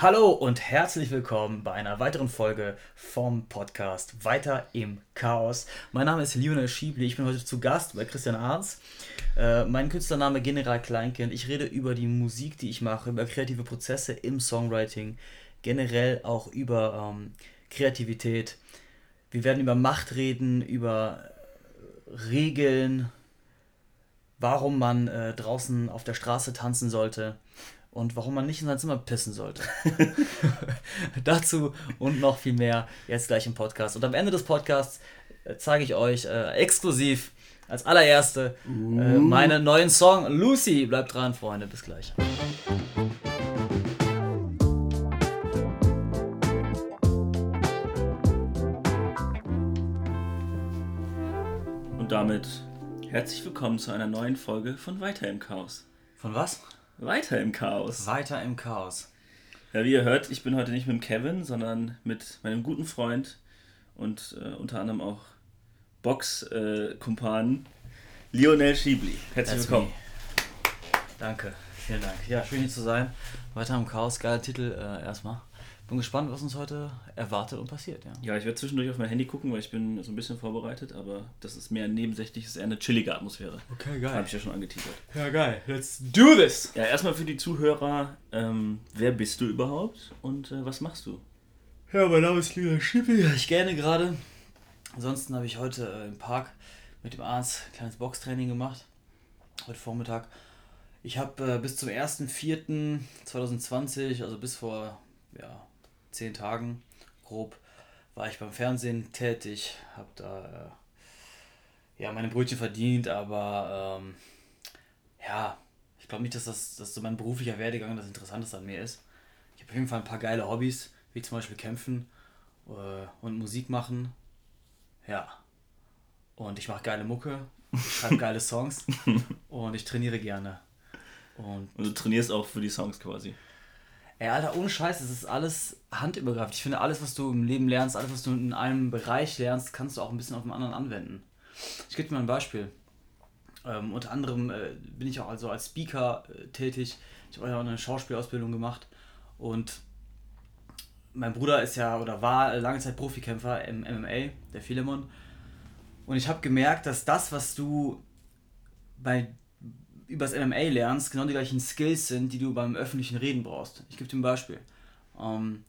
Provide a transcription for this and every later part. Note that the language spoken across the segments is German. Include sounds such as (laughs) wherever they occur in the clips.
Hallo und herzlich willkommen bei einer weiteren Folge vom Podcast Weiter im Chaos. Mein Name ist Lionel Schiebli, ich bin heute zu Gast bei Christian Arns. Äh, mein Künstlername General Kleinkind. Ich rede über die Musik, die ich mache, über kreative Prozesse im Songwriting, generell auch über ähm, Kreativität. Wir werden über Macht reden, über Regeln, warum man äh, draußen auf der Straße tanzen sollte und warum man nicht in sein Zimmer pissen sollte. (laughs) (laughs) Dazu und noch viel mehr jetzt gleich im Podcast. Und am Ende des Podcasts äh, zeige ich euch äh, exklusiv als allererste äh, uh. meinen neuen Song Lucy. Bleibt dran, Freunde. Bis gleich. Und damit herzlich willkommen zu einer neuen Folge von Weiter im Chaos. Von was? Weiter im Chaos. Weiter im Chaos. Ja, wie ihr hört, ich bin heute nicht mit dem Kevin, sondern mit meinem guten Freund und äh, unter anderem auch Box-Kumpan äh, Lionel Schiebli. Herzlich That's willkommen. Me. Danke, vielen Dank. Ja, schön hier zu sein. Weiter im Chaos, geiler Titel äh, erstmal. Bin gespannt, was uns heute erwartet und passiert. Ja, ja ich werde zwischendurch auf mein Handy gucken, weil ich bin so ein bisschen vorbereitet, aber das ist mehr nebensächlich, ist eher eine chillige Atmosphäre. Okay, geil. Habe ich ja schon angeteasert. Ja, geil. Let's do this! Ja, erstmal für die Zuhörer, ähm, wer bist du überhaupt und äh, was machst du? Ja, mein Name ist Lila Schippi. Ich gerne gerade. Ansonsten habe ich heute äh, im Park mit dem Arzt ein kleines Boxtraining gemacht. Heute Vormittag. Ich habe äh, bis zum 1.4.2020, also bis vor ja, zehn Tagen grob war ich beim Fernsehen tätig, habe da äh, ja meine Brötchen verdient, aber ähm, ja, ich glaube nicht, dass das dass so mein beruflicher Werdegang das Interessanteste an mir ist. Ich habe auf jeden Fall ein paar geile Hobbys, wie zum Beispiel Kämpfen äh, und Musik machen. Ja. Und ich mache geile Mucke, ich schreibe (laughs) geile Songs und ich trainiere gerne. Und, und du trainierst auch für die Songs quasi. Ey, Alter, ohne Scheiß, es ist alles handübergreifend. Ich finde, alles, was du im Leben lernst, alles, was du in einem Bereich lernst, kannst du auch ein bisschen auf dem anderen anwenden. Ich gebe dir mal ein Beispiel. Ähm, unter anderem äh, bin ich auch also als Speaker äh, tätig. Ich habe auch eine Schauspielausbildung gemacht und mein Bruder ist ja oder war lange Zeit Profikämpfer im MMA, der Philemon. Und ich habe gemerkt, dass das, was du bei übers MMA lernst, genau die gleichen Skills sind, die du beim öffentlichen Reden brauchst. Ich gebe dir ein Beispiel. Ähm,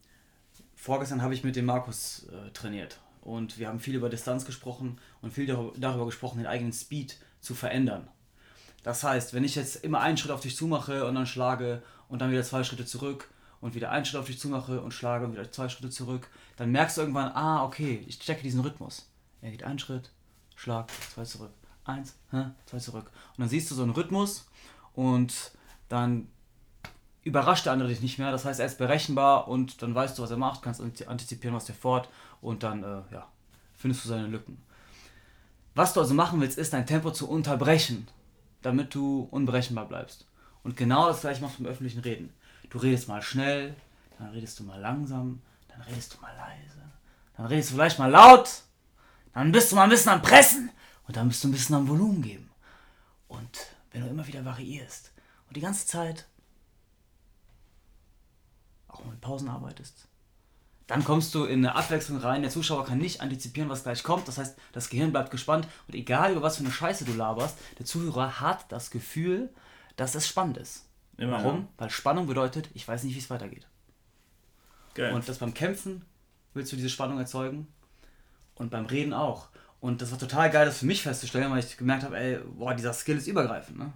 vorgestern habe ich mit dem Markus äh, trainiert und wir haben viel über Distanz gesprochen und viel darüber gesprochen, den eigenen Speed zu verändern. Das heißt, wenn ich jetzt immer einen Schritt auf dich zumache und dann schlage und dann wieder zwei Schritte zurück und wieder einen Schritt auf dich zumache und schlage und wieder zwei Schritte zurück, dann merkst du irgendwann, ah, okay, ich checke diesen Rhythmus. Er geht einen Schritt, Schlag, zwei zurück, eins, zwei zurück. Und dann siehst du so einen Rhythmus und dann überrascht der andere dich nicht mehr. Das heißt, er ist berechenbar und dann weißt du, was er macht, kannst antizipieren, was der fort und dann äh, ja, findest du seine Lücken. Was du also machen willst, ist dein Tempo zu unterbrechen, damit du unberechenbar bleibst. Und genau das gleiche machst du im öffentlichen Reden. Du redest mal schnell, dann redest du mal langsam, dann redest du mal leise, dann redest du vielleicht mal laut, dann bist du mal ein bisschen am Pressen und dann bist du ein bisschen am Volumen geben. Und wenn du immer wieder variierst und die ganze Zeit auch mit Pausen arbeitest, dann kommst du in eine Abwechslung rein. Der Zuschauer kann nicht antizipieren, was gleich kommt. Das heißt, das Gehirn bleibt gespannt und egal über was für eine Scheiße du laberst, der Zuhörer hat das Gefühl, dass es spannend ist. Immer, Warum? Ja. Weil Spannung bedeutet, ich weiß nicht, wie es weitergeht. Geil. Und das beim Kämpfen willst du diese Spannung erzeugen und beim Reden auch. Und das war total geil, das für mich festzustellen, weil ich gemerkt habe, ey, boah, dieser Skill ist übergreifend. Ne?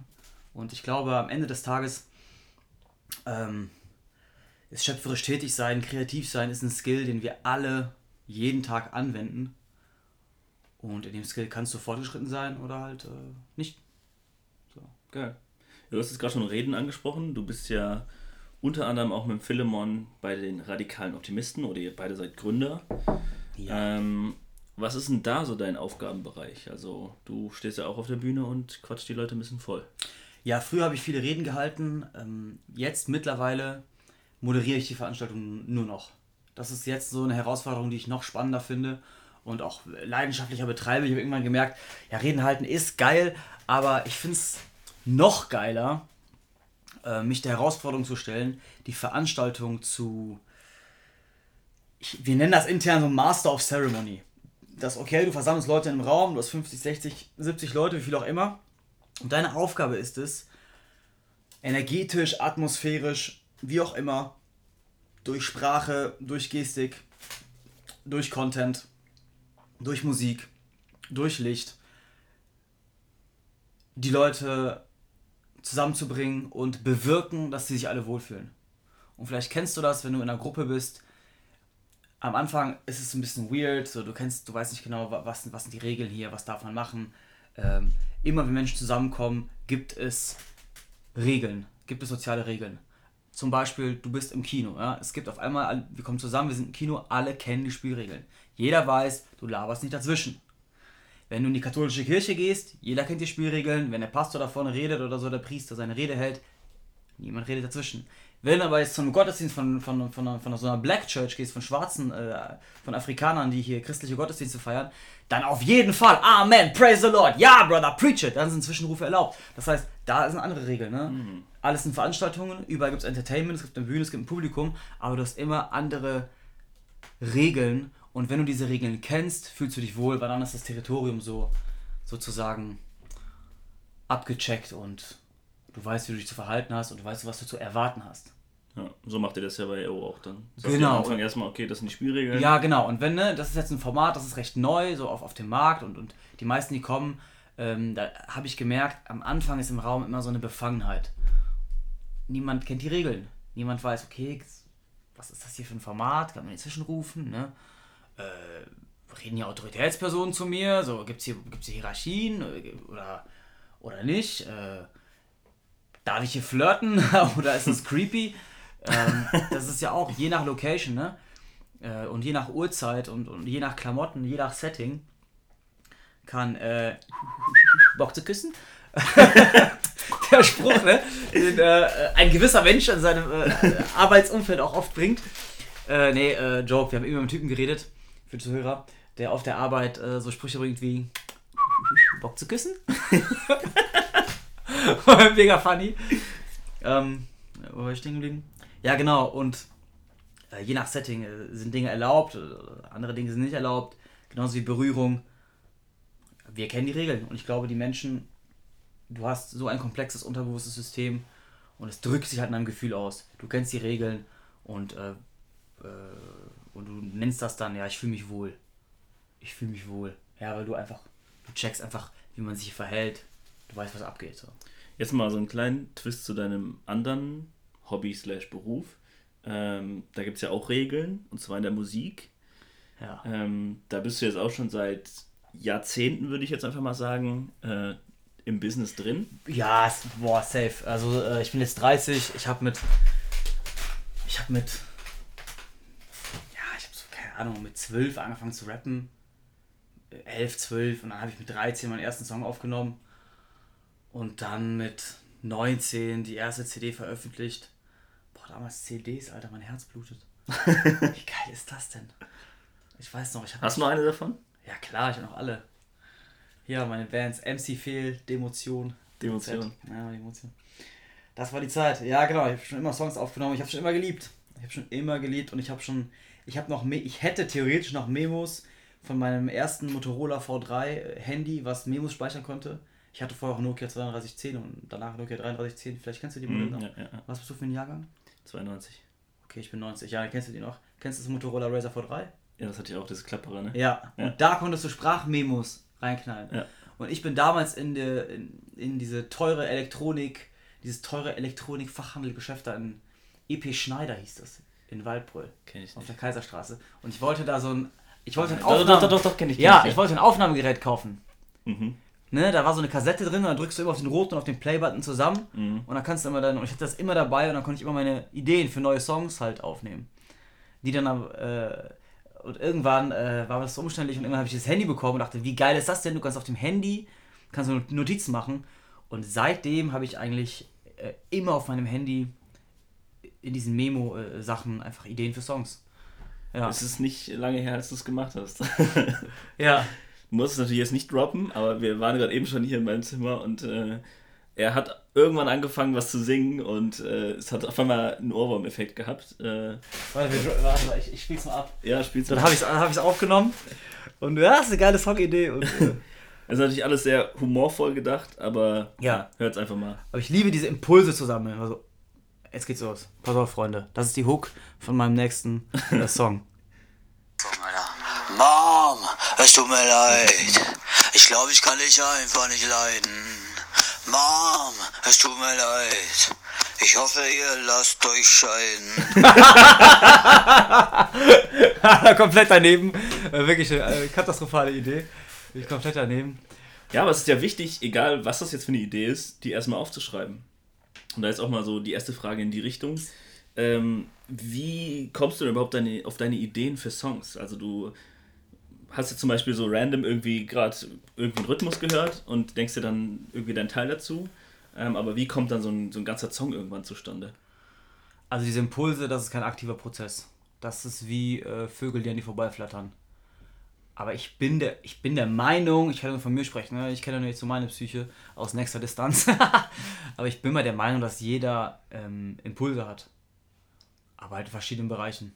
Und ich glaube, am Ende des Tages ähm, ist schöpferisch tätig sein, kreativ sein, ist ein Skill, den wir alle jeden Tag anwenden. Und in dem Skill kannst du fortgeschritten sein oder halt äh, nicht. So. Geil. Du hast jetzt gerade schon Reden angesprochen. Du bist ja unter anderem auch mit Philemon bei den radikalen Optimisten oder ihr beide seid Gründer. Ja. Ähm, was ist denn da so dein Aufgabenbereich? Also du stehst ja auch auf der Bühne und quatscht die Leute ein bisschen voll. Ja, früher habe ich viele Reden gehalten. Ähm, jetzt mittlerweile moderiere ich die Veranstaltung nur noch. Das ist jetzt so eine Herausforderung, die ich noch spannender finde und auch leidenschaftlicher betreibe. Ich habe irgendwann gemerkt, ja, Reden halten ist geil, aber ich finde es noch geiler, äh, mich der Herausforderung zu stellen, die Veranstaltung zu. Wir nennen das intern so Master of Ceremony. Das okay, du versammelst Leute im Raum, du hast 50, 60, 70 Leute, wie viel auch immer. Und deine Aufgabe ist es, energetisch, atmosphärisch, wie auch immer, durch Sprache, durch Gestik, durch Content, durch Musik, durch Licht, die Leute zusammenzubringen und bewirken, dass sie sich alle wohlfühlen. Und vielleicht kennst du das, wenn du in einer Gruppe bist. Am Anfang ist es ein bisschen weird, so du kennst, du weißt nicht genau, was, was sind die Regeln hier, was darf man machen. Ähm, immer wenn Menschen zusammenkommen, gibt es Regeln, gibt es soziale Regeln. Zum Beispiel, du bist im Kino. Ja? Es gibt auf einmal, wir kommen zusammen, wir sind im Kino, alle kennen die Spielregeln. Jeder weiß, du laberst nicht dazwischen. Wenn du in die katholische Kirche gehst, jeder kennt die Spielregeln. Wenn der Pastor da vorne redet oder so, der Priester seine Rede hält, niemand redet dazwischen. Wenn du aber jetzt zum Gottesdienst von, von, von, von so einer Black Church gehst, von Schwarzen, äh, von Afrikanern, die hier christliche Gottesdienste feiern, dann auf jeden Fall Amen, praise the Lord, ja, Brother, preach it. Dann sind Zwischenrufe erlaubt. Das heißt, da sind andere Regeln. Ne? Mhm. Alles sind Veranstaltungen, überall gibt es Entertainment, es gibt eine Bühne, es gibt ein Publikum, aber du hast immer andere Regeln und wenn du diese Regeln kennst, fühlst du dich wohl, weil dann ist das Territorium so sozusagen abgecheckt und du weißt, wie du dich zu verhalten hast und du weißt, was du zu erwarten hast. Ja, so macht ihr das ja bei EO auch dann. Das genau. Am Anfang erstmal, okay, das sind die Spielregeln. Ja, genau. Und wenn, ne, das ist jetzt ein Format, das ist recht neu, so auf, auf dem Markt und, und die meisten, die kommen, ähm, da habe ich gemerkt, am Anfang ist im Raum immer so eine Befangenheit. Niemand kennt die Regeln. Niemand weiß, okay, was ist das hier für ein Format? Kann man inzwischen rufen, ne? Äh, reden hier Autoritätspersonen zu mir? So, gibt es hier, gibt's hier Hierarchien oder, oder nicht? Äh, darf ich hier flirten (laughs) oder ist das creepy? Ähm, (laughs) das ist ja auch je nach Location, ne? Äh, und je nach Uhrzeit und, und je nach Klamotten, je nach Setting kann äh, (laughs) Bock zu küssen. (laughs) Der Spruch, ne? Den äh, ein gewisser Mensch in seinem äh, Arbeitsumfeld auch oft bringt. Äh, nee, äh, Joke, wir haben eben mit einem Typen geredet, für Zuhörer, der auf der Arbeit äh, so Sprüche bringt wie Bock zu küssen. Mega funny. Ähm, wo war ich stehen geblieben? Ja, genau. Und äh, je nach Setting äh, sind Dinge erlaubt, äh, andere Dinge sind nicht erlaubt. Genauso wie Berührung. Wir kennen die Regeln. Und ich glaube, die Menschen, du hast so ein komplexes unterbewusstes System und es drückt sich halt in deinem Gefühl aus. Du kennst die Regeln und, äh, äh, und du nennst das dann, ja, ich fühle mich wohl. Ich fühle mich wohl. Ja, weil du einfach, du checkst einfach, wie man sich verhält. Du weißt, was abgeht. So. Jetzt mal so einen kleinen Twist zu deinem anderen Hobby slash Beruf. Ähm, da gibt es ja auch Regeln, und zwar in der Musik. Ja. Ähm, da bist du jetzt auch schon seit Jahrzehnten, würde ich jetzt einfach mal sagen, äh, im Business drin. Ja, boah, safe. Also äh, ich bin jetzt 30, ich habe mit, ich habe mit, ja, ich habe so, keine Ahnung, mit 12 angefangen zu rappen. 11, 12 und dann habe ich mit 13 meinen ersten Song aufgenommen und dann mit 19 die erste CD veröffentlicht damals CDs, Alter, mein Herz blutet. (laughs) Wie geil ist das denn? Ich weiß noch, ich habe. Hast du noch eine davon? Ja, klar, ich habe noch alle. Hier, meine Bands MC Fehl, Demotion. Demotion. Ja, Demotion. Das war die Zeit. Ja, genau, ich habe schon immer Songs aufgenommen. Ich habe schon immer geliebt. Ich habe schon immer geliebt und ich habe schon. Ich habe noch. Ich hätte theoretisch noch Memos von meinem ersten Motorola V3 äh, Handy, was Memos speichern konnte. Ich hatte vorher auch Nokia 3210 und danach Nokia 3310. Vielleicht kennst du die Modelle mm, noch. Ja, ja. Was bist du für ein Jahrgang? 92. Okay, ich bin 90. Ja, kennst du die noch? Kennst du das Motorola Razer V3? Ja, das hatte ich auch, das Klappere, ne? Ja, ja. und da konntest du Sprachmemos reinknallen. Ja. Und ich bin damals in, de, in, in diese teure Elektronik, dieses teure Elektronik-Fachhandelgeschäft da in EP Schneider hieß das, in Waldbröl. Kenn ich nicht. Auf der Kaiserstraße. Und ich wollte da so ein. Ich wollte ein Aufnahme doch, doch, doch, doch, kenn ich. Kenn ja, ich, ich wollte ein Aufnahmegerät kaufen. Mhm. Ne, da war so eine Kassette drin und dann drückst du immer auf den roten und auf den Play-Button zusammen mhm. und dann kannst du immer dann, und ich hatte das immer dabei und dann konnte ich immer meine Ideen für neue Songs halt aufnehmen. Die dann, äh, und irgendwann äh, war das so umständlich und irgendwann habe ich das Handy bekommen und dachte, wie geil ist das denn? Du kannst auf dem Handy, kannst du Notizen machen und seitdem habe ich eigentlich äh, immer auf meinem Handy in diesen Memo-Sachen einfach Ideen für Songs. Ja. Es ist nicht lange her, als du es gemacht hast. ja. (laughs) muss es natürlich jetzt nicht droppen, aber wir waren gerade eben schon hier in meinem Zimmer und äh, er hat irgendwann angefangen, was zu singen und äh, es hat auf einmal einen Ohrwurm-Effekt gehabt. Äh, warte, warte, ich, ich spiel's mal ab. Ja, spiel's mal Dann habe ich es hab aufgenommen und ja, ist eine geile Songidee. Und, äh, (laughs) ist natürlich alles sehr humorvoll gedacht, aber ja. hört's einfach mal. Aber ich liebe diese Impulse zusammen. Also, jetzt geht's los. Pass auf, Freunde. Das ist die Hook von meinem nächsten äh, Song. (laughs) Mom, es tut mir leid. Ich glaube, ich kann dich einfach nicht leiden. Mom, es tut mir leid. Ich hoffe, ihr lasst euch scheiden. (laughs) komplett daneben. Äh, wirklich eine äh, katastrophale Idee. Ich komplett daneben. Ja, aber es ist ja wichtig, egal was das jetzt für eine Idee ist, die erstmal aufzuschreiben. Und da ist auch mal so die erste Frage in die Richtung. Ähm, wie kommst du denn überhaupt deine, auf deine Ideen für Songs? Also du hast du zum Beispiel so random irgendwie gerade irgendwie einen Rhythmus gehört und denkst dir dann irgendwie deinen Teil dazu. Ähm, aber wie kommt dann so ein, so ein ganzer Song irgendwann zustande? Also diese Impulse, das ist kein aktiver Prozess. Das ist wie äh, Vögel, die an die vorbeiflattern. Aber ich bin der, ich bin der Meinung, ich kann nur von mir sprechen, ne? ich kenne nur jetzt so meine Psyche aus nächster Distanz, (laughs) aber ich bin mal der Meinung, dass jeder ähm, Impulse hat. Aber halt in verschiedenen Bereichen.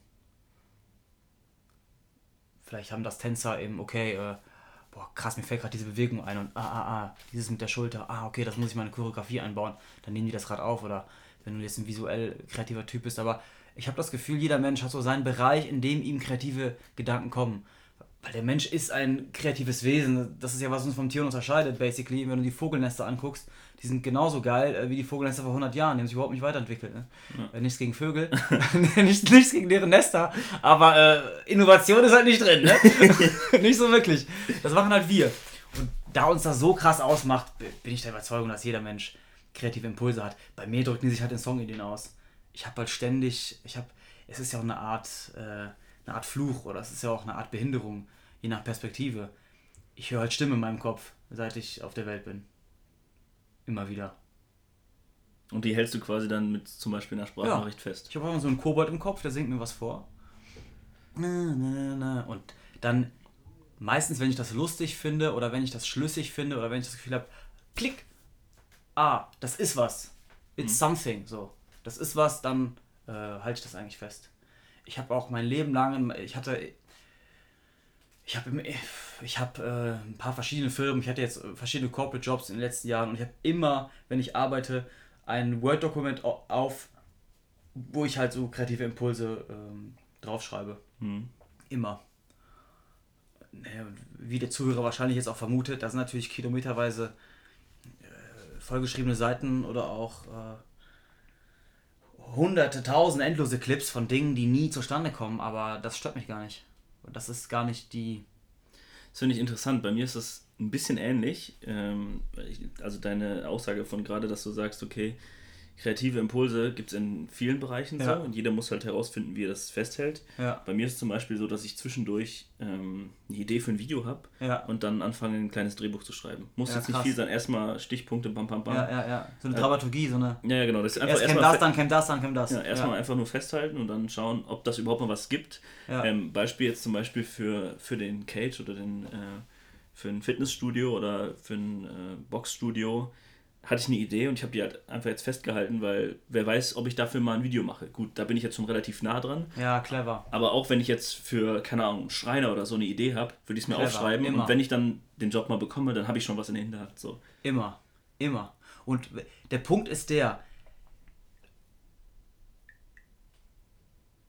Vielleicht haben das Tänzer eben, okay, äh, boah, krass, mir fällt gerade diese Bewegung ein und ah, ah, ah, dieses mit der Schulter, ah, okay, das muss ich meine Choreografie einbauen, dann nehmen die das gerade auf oder wenn du jetzt ein visuell kreativer Typ bist, aber ich habe das Gefühl, jeder Mensch hat so seinen Bereich, in dem ihm kreative Gedanken kommen. Weil der Mensch ist ein kreatives Wesen. Das ist ja, was uns vom Tier unterscheidet, basically. Wenn du die Vogelnester anguckst, die sind genauso geil äh, wie die Vogelnester vor 100 Jahren. Die haben sich überhaupt nicht weiterentwickelt. Ne? Ja. Äh, nichts gegen Vögel, (laughs) nichts, nichts gegen deren Nester. Aber äh, Innovation ist halt nicht drin. Ne? (laughs) nicht so wirklich. Das machen halt wir. Und da uns das so krass ausmacht, bin ich der Überzeugung, dass jeder Mensch kreative Impulse hat. Bei mir drücken die sich halt in Songideen aus. Ich habe halt ständig, ich habe, es ist ja auch eine Art, äh, eine Art Fluch oder es ist ja auch eine Art Behinderung, je nach Perspektive. Ich höre halt Stimmen in meinem Kopf, seit ich auf der Welt bin. Immer wieder. Und die hältst du quasi dann mit zum Beispiel einer Sprachnachricht ja. fest. Ich habe immer so einen Kobold im Kopf, der singt mir was vor. Und dann meistens, wenn ich das lustig finde oder wenn ich das schlüssig finde oder wenn ich das Gefühl habe, klick, ah, das ist was. It's hm. something. So, das ist was, dann äh, halte ich das eigentlich fest. Ich habe auch mein Leben lang, ich hatte ich habe ich hab, äh, ein paar verschiedene Firmen, ich hatte jetzt verschiedene Corporate Jobs in den letzten Jahren und ich habe immer, wenn ich arbeite, ein Word-Dokument auf, wo ich halt so kreative Impulse ähm, draufschreibe. Hm. Immer. Naja, wie der Zuhörer wahrscheinlich jetzt auch vermutet, da sind natürlich kilometerweise äh, vollgeschriebene Seiten oder auch äh, hunderte, tausende, endlose Clips von Dingen, die nie zustande kommen, aber das stört mich gar nicht. Das ist gar nicht die. Das finde ich interessant. Bei mir ist das ein bisschen ähnlich. Ähm, also deine Aussage von gerade, dass du sagst, okay, kreative Impulse gibt es in vielen Bereichen ja. so und jeder muss halt herausfinden, wie er das festhält. Ja. Bei mir ist es zum Beispiel so, dass ich zwischendurch ähm, eine Idee für ein Video habe ja. und dann anfange, ein kleines Drehbuch zu schreiben. Muss jetzt nicht viel sein, erstmal Stichpunkte, bam, bam, bam. Ja, ja, ja. So eine äh, Dramaturgie, so eine. Ja, ja genau. Das ist einfach Erst käme das, dann käme das, dann käme das. Ja, erstmal einfach nur festhalten und dann schauen, ob das überhaupt mal was gibt. Ähm, Beispiel jetzt zum Beispiel für, für den Cage oder den, äh, für ein Fitnessstudio oder für ein äh, Boxstudio hatte ich eine Idee und ich habe die halt einfach jetzt festgehalten, weil wer weiß, ob ich dafür mal ein Video mache. Gut, da bin ich jetzt schon relativ nah dran. Ja, clever. Aber auch wenn ich jetzt für, keine Ahnung, einen Schreiner oder so eine Idee habe, würde ich es mir clever, aufschreiben. Immer. Und wenn ich dann den Job mal bekomme, dann habe ich schon was in der Hinterhand. So. Immer, immer. Und der Punkt ist der,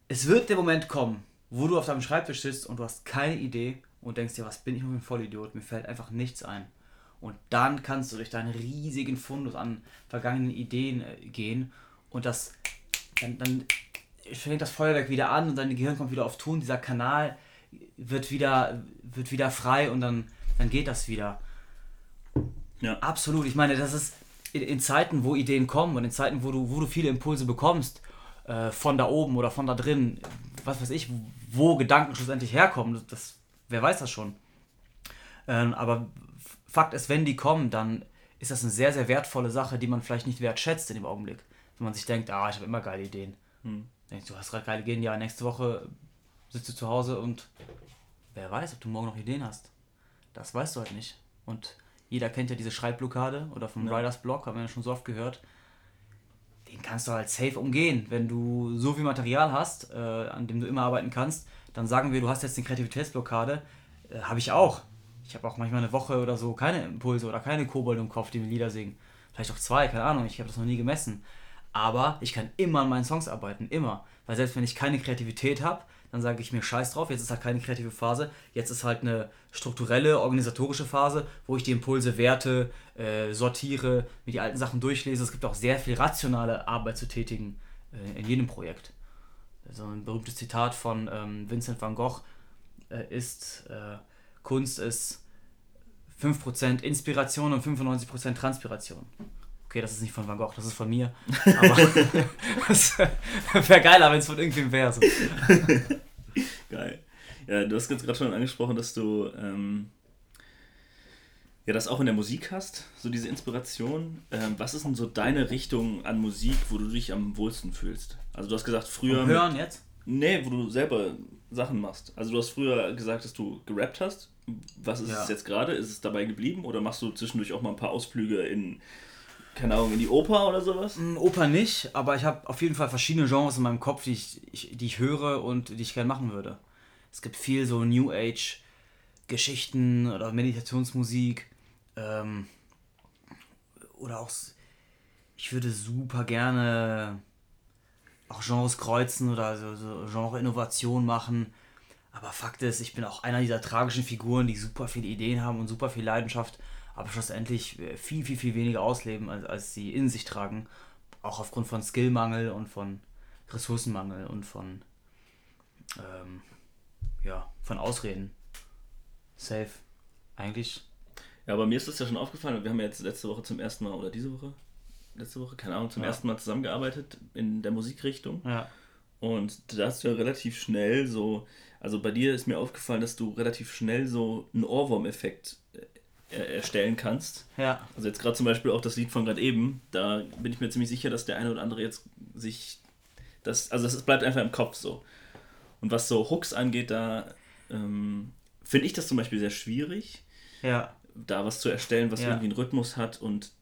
es wird der Moment kommen, wo du auf deinem Schreibtisch sitzt und du hast keine Idee und denkst dir, was bin ich für ein Vollidiot? Mir fällt einfach nichts ein. Und dann kannst du durch deinen riesigen Fundus an vergangenen Ideen äh, gehen und das dann, dann fängt das Feuerwerk wieder an und dein Gehirn kommt wieder auf Ton, dieser Kanal wird wieder, wird wieder frei und dann, dann geht das wieder. Ja. Absolut. Ich meine, das ist in, in, Zeiten, wo Ideen kommen und in Zeiten, wo du, wo du viele Impulse bekommst, äh, von da oben oder von da drin, was weiß ich, wo Gedanken schlussendlich herkommen, das, wer weiß das schon. Ähm, aber Fakt ist, wenn die kommen, dann ist das eine sehr, sehr wertvolle Sache, die man vielleicht nicht wertschätzt in dem Augenblick. Wenn man sich denkt, ah, ich habe immer geile Ideen. Hm. Denkst du, hast gerade geile Ideen, ja, nächste Woche sitzt du zu Hause und wer weiß, ob du morgen noch Ideen hast. Das weißt du halt nicht. Und Jeder kennt ja diese Schreibblockade oder vom ja. Riders Block, haben wir ja schon so oft gehört. Den kannst du halt safe umgehen. Wenn du so viel Material hast, äh, an dem du immer arbeiten kannst, dann sagen wir, du hast jetzt eine Kreativitätsblockade. Äh, habe ich auch. Ich habe auch manchmal eine Woche oder so keine Impulse oder keine Kobold im Kopf, die mir Lieder singen. Vielleicht auch zwei, keine Ahnung, ich habe das noch nie gemessen. Aber ich kann immer an meinen Songs arbeiten, immer. Weil selbst wenn ich keine Kreativität habe, dann sage ich mir Scheiß drauf, jetzt ist halt keine kreative Phase, jetzt ist halt eine strukturelle, organisatorische Phase, wo ich die Impulse werte, äh, sortiere, mir die alten Sachen durchlese. Es gibt auch sehr viel rationale Arbeit zu tätigen äh, in jedem Projekt. So ein berühmtes Zitat von ähm, Vincent van Gogh äh, ist, äh, Kunst ist 5% Inspiration und 95% Transpiration. Okay, das ist nicht von Van Gogh, das ist von mir. Aber (laughs) das wäre geiler, wenn es von irgendwem wäre. So. (laughs) Geil. Ja, du hast jetzt gerade schon angesprochen, dass du ähm, ja das auch in der Musik hast, so diese Inspiration. Ähm, was ist denn so deine Richtung an Musik, wo du dich am wohlsten fühlst? Also du hast gesagt, früher. Vom Hören jetzt? Nee, wo du selber Sachen machst. Also du hast früher gesagt, dass du gerappt hast. Was ist ja. es jetzt gerade? Ist es dabei geblieben oder machst du zwischendurch auch mal ein paar Ausflüge in keine Ahnung, in die Oper oder sowas? Mm, Oper nicht, aber ich habe auf jeden Fall verschiedene Genres in meinem Kopf, die ich, ich, die ich höre und die ich gerne machen würde. Es gibt viel so New Age Geschichten oder Meditationsmusik ähm, oder auch ich würde super gerne auch Genres kreuzen oder so, so Genre-Innovation machen. Aber Fakt ist, ich bin auch einer dieser tragischen Figuren, die super viele Ideen haben und super viel Leidenschaft aber schlussendlich äh, viel, viel, viel weniger ausleben, als, als sie in sich tragen. Auch aufgrund von Skillmangel und von Ressourcenmangel und von, ähm, ja, von Ausreden. Safe. Eigentlich. Ja, aber mir ist das ja schon aufgefallen. Wir haben ja jetzt letzte Woche zum ersten Mal, oder diese Woche, letzte Woche, keine Ahnung, zum ja. ersten Mal zusammengearbeitet in der Musikrichtung. Ja. Und da hast du ja relativ schnell so, also bei dir ist mir aufgefallen, dass du relativ schnell so einen Ohrwurm-Effekt äh, erstellen kannst. Ja. Also jetzt gerade zum Beispiel auch das Lied von gerade eben, da bin ich mir ziemlich sicher, dass der eine oder andere jetzt sich das, also das bleibt einfach im Kopf so. Und was so Hooks angeht, da ähm, finde ich das zum Beispiel sehr schwierig, ja. da was zu erstellen, was ja. irgendwie einen Rhythmus hat. Und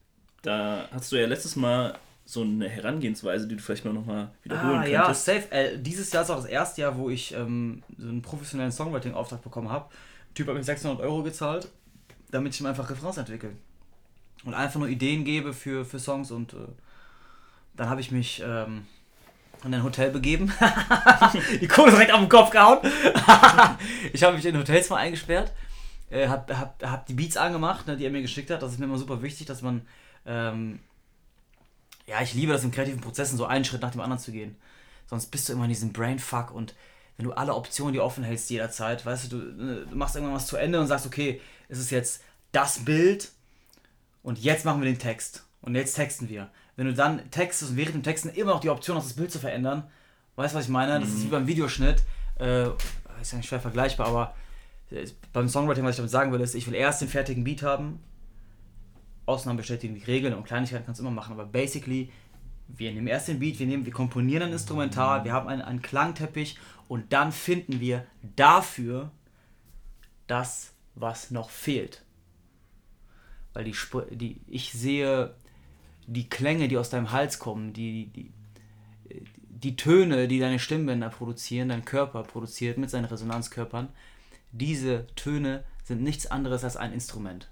da hast du ja letztes Mal so eine Herangehensweise, die du vielleicht mal nochmal wiederholen ah, könntest. Ja, safe. Äh, dieses Jahr ist auch das erste Jahr, wo ich ähm, so einen professionellen Songwriting-Auftrag bekommen habe. Typ hat mir 600 Euro gezahlt damit ich ihm einfach Refrains entwickle. Und einfach nur Ideen gebe für, für Songs und äh, dann habe ich mich ähm, in ein Hotel begeben. (laughs) die Kohle direkt auf den Kopf gehauen. (laughs) ich habe mich in Hotels mal eingesperrt, äh, hab, hab, hab die Beats angemacht, ne, die er mir geschickt hat. Das ist mir immer super wichtig, dass man. Ähm, ja, ich liebe das in kreativen Prozessen, so einen Schritt nach dem anderen zu gehen. Sonst bist du immer in diesem Brainfuck und wenn du alle Optionen dir offen hältst jederzeit, weißt du, du, ne, du machst irgendwann was zu Ende und sagst, okay, es ist jetzt das Bild und jetzt machen wir den Text. Und jetzt texten wir. Wenn du dann textest und während dem Texten immer noch die Option hast, das Bild zu verändern, weißt du, was ich meine? Das ist wie mhm. beim Videoschnitt. Äh, ist ja nicht schwer vergleichbar, aber äh, beim Songwriting, was ich damit sagen will, ist, ich will erst den fertigen Beat haben. Ausnahmen bestätigen die Regeln und Kleinigkeiten kannst du immer machen, aber basically, wir nehmen erst den Beat, wir, nehmen, wir komponieren ein Instrumental, wir haben einen, einen Klangteppich und dann finden wir dafür das, was noch fehlt. Weil die, die ich sehe die Klänge, die aus deinem Hals kommen, die, die, die Töne, die deine Stimmbänder produzieren, dein Körper produziert mit seinen Resonanzkörpern, diese Töne sind nichts anderes als ein Instrument.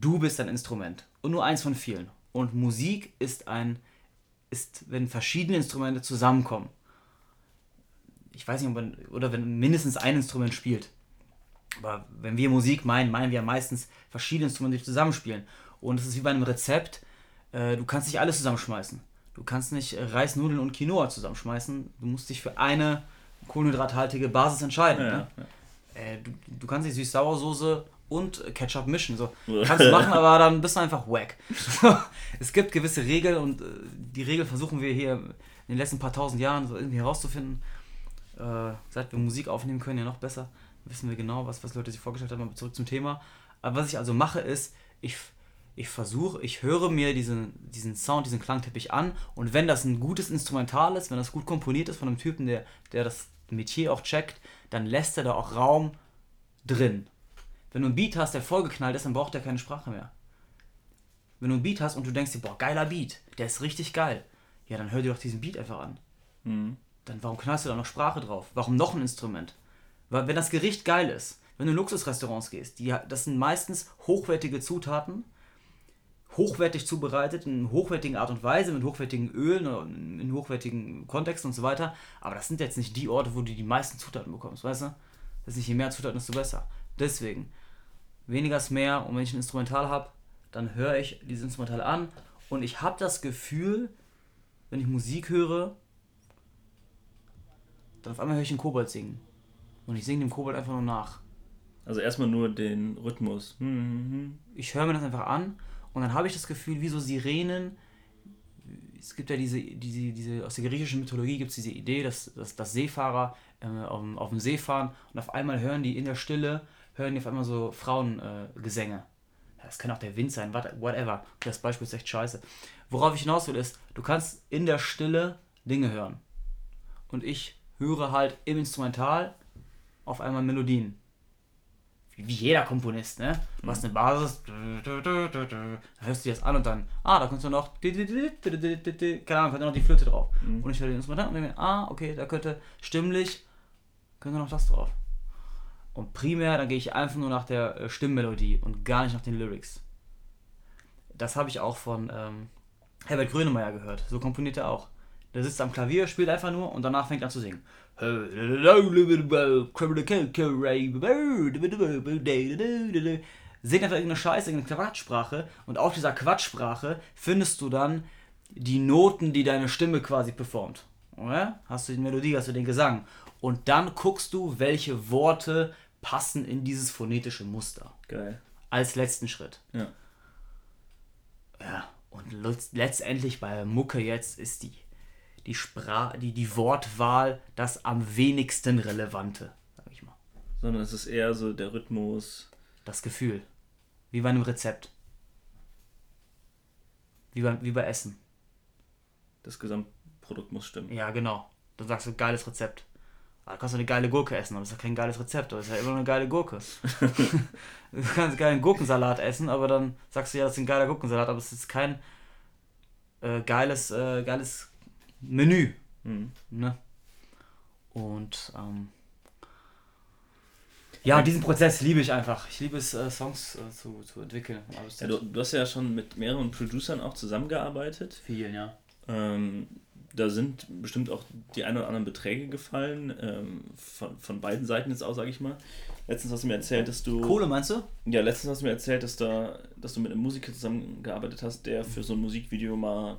Du bist ein Instrument und nur eins von vielen. Und Musik ist ein, ist, wenn verschiedene Instrumente zusammenkommen ich weiß nicht, ob man, oder wenn mindestens ein Instrument spielt. Aber wenn wir Musik meinen, meinen wir meistens verschiedene Instrumente, die zusammenspielen. Und es ist wie bei einem Rezept, äh, du kannst nicht alles zusammenschmeißen. Du kannst nicht äh, Reis, Nudeln und Quinoa zusammenschmeißen. Du musst dich für eine kohlenhydrathaltige Basis entscheiden. Ja, ne? ja. Äh, du, du kannst nicht Süß-Sauersoße und Ketchup mischen. So. (laughs) Kannst du machen, aber dann bist du einfach wack. es gibt gewisse Regeln und äh, die Regel versuchen wir hier in den letzten paar tausend Jahren so irgendwie herauszufinden äh, seit wir Musik aufnehmen können, ja noch besser, wissen wir genau, was, was Leute sich vorgestellt haben. Aber zurück zum Thema. Aber was ich also mache, ist, ich, ich versuche, ich höre mir diesen, diesen Sound, diesen Klangteppich an und wenn das ein gutes Instrumental ist, wenn das gut komponiert ist von einem Typen, der, der das Metier auch checkt, dann lässt er da auch Raum drin. Wenn du einen Beat hast, der vollgeknallt ist, dann braucht er keine Sprache mehr. Wenn du einen Beat hast und du denkst dir, boah, geiler Beat, der ist richtig geil, ja, dann hör dir doch diesen Beat einfach an. Mhm. Dann warum knallst du da noch Sprache drauf? Warum noch ein Instrument? Weil wenn das Gericht geil ist, wenn du in Luxusrestaurants gehst, die, das sind meistens hochwertige Zutaten, hochwertig zubereitet, in hochwertigen Art und Weise, mit hochwertigen Ölen in hochwertigen Kontexten und so weiter. Aber das sind jetzt nicht die Orte, wo du die meisten Zutaten bekommst, weißt du? Das ist nicht je mehr Zutaten, desto besser. Deswegen, weniger ist mehr und wenn ich ein Instrumental habe, dann höre ich dieses Instrumental an und ich habe das Gefühl, wenn ich Musik höre, dann auf einmal höre ich einen Kobold singen. Und ich singe dem Kobold einfach nur nach. Also erstmal nur den Rhythmus. Mhm. Ich höre mir das einfach an und dann habe ich das Gefühl, wie so Sirenen. Es gibt ja diese, diese, diese aus der griechischen Mythologie gibt es diese Idee, dass, dass, dass Seefahrer äh, auf, auf dem See fahren und auf einmal hören die in der Stille, hören die auf einmal so Frauengesänge. Äh, das kann auch der Wind sein, what- whatever. Das Beispiel ist echt scheiße. Worauf ich hinaus will, ist, du kannst in der Stille Dinge hören. Und ich höre halt im Instrumental auf einmal Melodien wie jeder Komponist, ne? Du hast eine Basis, dann hörst du dir das an und dann, ah, da könnte noch, keine Ahnung, könnte noch die Flöte drauf. Und ich höre den Instrumental und denke mir, ah, okay, da könnte stimmlich, könnte noch das drauf. Und primär, dann gehe ich einfach nur nach der äh, Stimmmelodie und gar nicht nach den Lyrics. Das habe ich auch von ähm, Herbert Grönemeyer gehört. So komponiert er auch. Der sitzt am Klavier, spielt einfach nur und danach fängt er an zu singen. Singt einfach irgendeine Scheiße, irgendeine Quatschsprache und auf dieser Quatschsprache findest du dann die Noten, die deine Stimme quasi performt. Oder? Hast du die Melodie, hast du den Gesang. Und dann guckst du, welche Worte passen in dieses phonetische Muster. Geil. Als letzten Schritt. Ja. Ja, und letzt- letztendlich bei Mucke jetzt ist die, die, Spra die, die Wortwahl das am wenigsten relevante, sag ich mal. Sondern es ist eher so der Rhythmus. Das Gefühl. Wie bei einem Rezept. Wie bei, wie bei Essen. Das Gesamtprodukt muss stimmen. Ja, genau. Dann sagst du, geiles Rezept. Ah, Du kannst doch eine geile Gurke essen, aber das ist ja kein geiles Rezept, aber das ist ja immer nur eine geile Gurke. (laughs) du kannst einen geilen Gurkensalat essen, aber dann sagst du ja, das ist ein geiler Gurkensalat, aber es ist kein äh, geiles, äh, geiles Menü. Mhm. Ne? Und ähm, ja, diesen Prozess liebe ich einfach. Ich liebe es, äh, Songs äh, zu, zu entwickeln. Ja, du, du hast ja schon mit mehreren Producern auch zusammengearbeitet. vielen, ja. Ähm, da sind bestimmt auch die ein oder anderen Beträge gefallen, ähm, von, von beiden Seiten jetzt auch, sage ich mal. Letztens hast du mir erzählt, dass du. Kohle meinst du? Ja, letztens hast du mir erzählt, dass, da, dass du mit einem Musiker zusammengearbeitet hast, der für so ein Musikvideo mal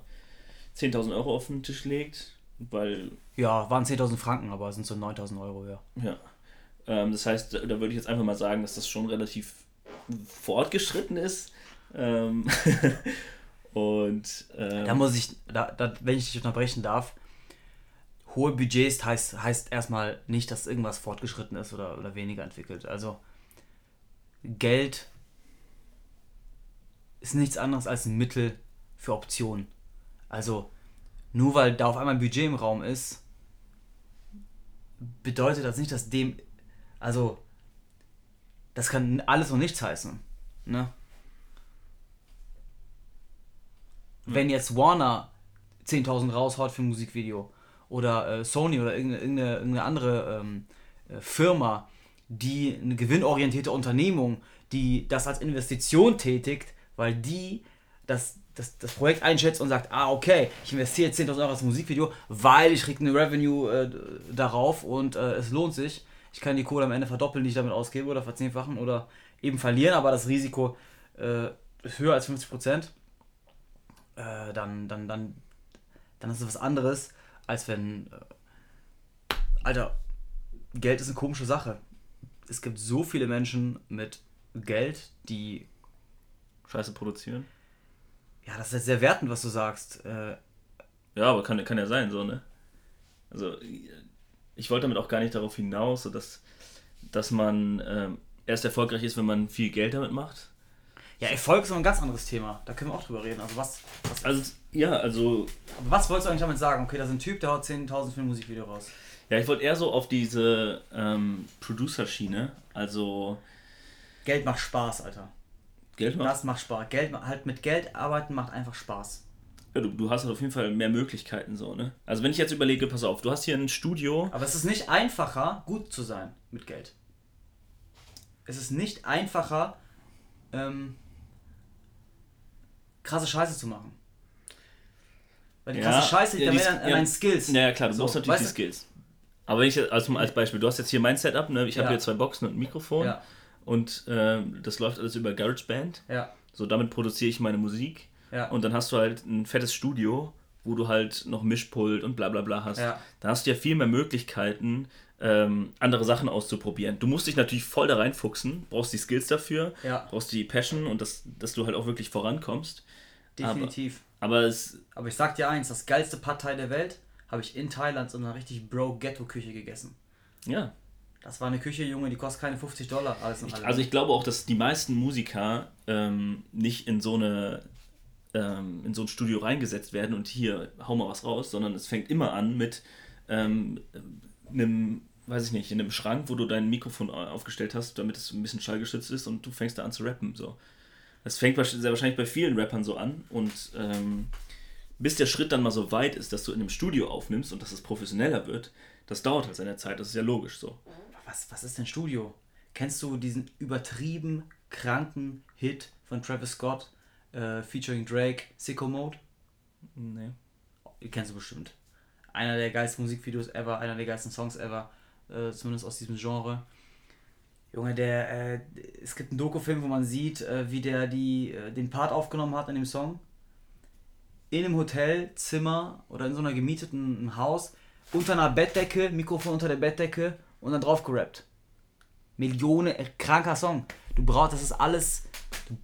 10.000 Euro auf den Tisch legt, weil, Ja, waren 10.000 Franken, aber es sind so 9.000 Euro, ja. ja. Ähm, das heißt, da, da würde ich jetzt einfach mal sagen, dass das schon relativ fortgeschritten ist. Ähm, (laughs) und ähm, Da muss ich, da, da, wenn ich dich unterbrechen darf, hohe Budgets heißt, heißt erstmal nicht, dass irgendwas fortgeschritten ist oder, oder weniger entwickelt. Also Geld ist nichts anderes als ein Mittel für Optionen. Also nur weil da auf einmal ein Budget im Raum ist, bedeutet das nicht, dass dem, also das kann alles und nichts heißen. Ne? Wenn jetzt Warner 10.000 raushaut für ein Musikvideo oder äh, Sony oder irgendeine, irgendeine, andere ähm, äh, Firma, die eine gewinnorientierte Unternehmung, die das als Investition tätigt, weil die das, das, das Projekt einschätzt und sagt, ah okay, ich investiere jetzt 10.000 Euro als Musikvideo, weil ich kriege eine Revenue äh, darauf und äh, es lohnt sich. Ich kann die Kohle am Ende verdoppeln, die ich damit ausgebe oder verzehnfachen oder eben verlieren, aber das Risiko äh, ist höher als 50 Prozent äh, dann, dann, dann, dann ist es was anderes, als wenn. Äh, Alter, Geld ist eine komische Sache. Es gibt so viele Menschen mit Geld, die. Scheiße produzieren. Ja, das ist sehr wertend, was du sagst. Äh, Ja, aber kann, kann ja sein, so, ne? Also, ich wollte damit auch gar nicht darauf hinaus, so dass, dass man ähm, erst erfolgreich ist, wenn man viel Geld damit macht. Ja, Erfolg ist noch ein ganz anderes Thema. Da können wir auch drüber reden. Also, was, was, Also, ja, also, aber was wolltest du eigentlich damit sagen? Okay, da ist ein Typ, der haut 10.000 für ein Musikvideo raus. ja, ich wollte eher so auf diese ähm, Producer-Schiene, also, Geld macht Spaß, Alter. Geld macht? Das macht Spaß. Geld, halt mit Geld arbeiten macht einfach Spaß. Ja, du, du hast halt auf jeden Fall mehr Möglichkeiten so, ne? Also wenn ich jetzt überlege, pass auf, du hast hier ein Studio. Aber es ist nicht einfacher, gut zu sein mit Geld. Es ist nicht einfacher, ähm, krasse Scheiße zu machen. Weil die krasse Scheiße liegt ja, ja, die- an, an ja, deinen Skills. Ja, ja, klar, du So, brauchst natürlich die du- Skills. Aber wenn ich jetzt, als, Beispiel, du hast jetzt hier mein Setup, ne? Ich habe Ja. hier zwei Boxen und ein Mikrofon Ja. und ähm, das läuft alles über GarageBand. Ja, So, damit produziere ich meine Musik. Ja. Und dann hast du halt ein fettes Studio, wo du halt noch Mischpult und bla bla bla hast. Ja. Da hast du ja viel mehr Möglichkeiten, ähm, andere Sachen auszuprobieren. Du musst dich natürlich voll da reinfuchsen, brauchst die Skills dafür, Ja. brauchst die Passion und das, dass du halt auch wirklich vorankommst. Definitiv. Aber es, Aber ich sag dir eins, das geilste Partei der Welt habe ich in Thailand in einer richtig Bro-Ghetto-Küche gegessen. ja. Das war eine Küche, Junge, die kostet keine 50 Dollar. Alles allem. Also ich glaube auch, dass die meisten Musiker ähm, nicht in so eine ähm, in so ein Studio reingesetzt werden und hier hau mal was raus, sondern es fängt immer an mit ähm, einem, weiß ich nicht, in einem Schrank, wo du dein Mikrofon aufgestellt hast, damit es ein bisschen schallgeschützt ist und du fängst da an zu rappen. So. Das fängt sehr wahrscheinlich bei vielen Rappern so an und ähm, bis der Schritt dann mal so weit ist, dass du in einem Studio aufnimmst und dass es professioneller wird, das dauert halt seine Zeit, das ist ja logisch so. was, was ist denn Studio? Kennst du diesen übertrieben kranken Hit von Travis Scott äh, featuring Drake, Sicko Mode? Nee. Den kennst du bestimmt. Einer der geilsten Musikvideos ever, einer der geilsten Songs ever, äh, zumindest aus diesem Genre. Junge, der, äh, es gibt einen Dokufilm, wo man sieht, äh, wie der die, äh, den Part aufgenommen hat in dem Song. In einem Hotelzimmer oder in so einer gemieteten Haus, unter einer Bettdecke, Mikrofon unter der Bettdecke und dann drauf gerappt. Millionen, äh, kranker Song. Du brauchst, das ist alles, du,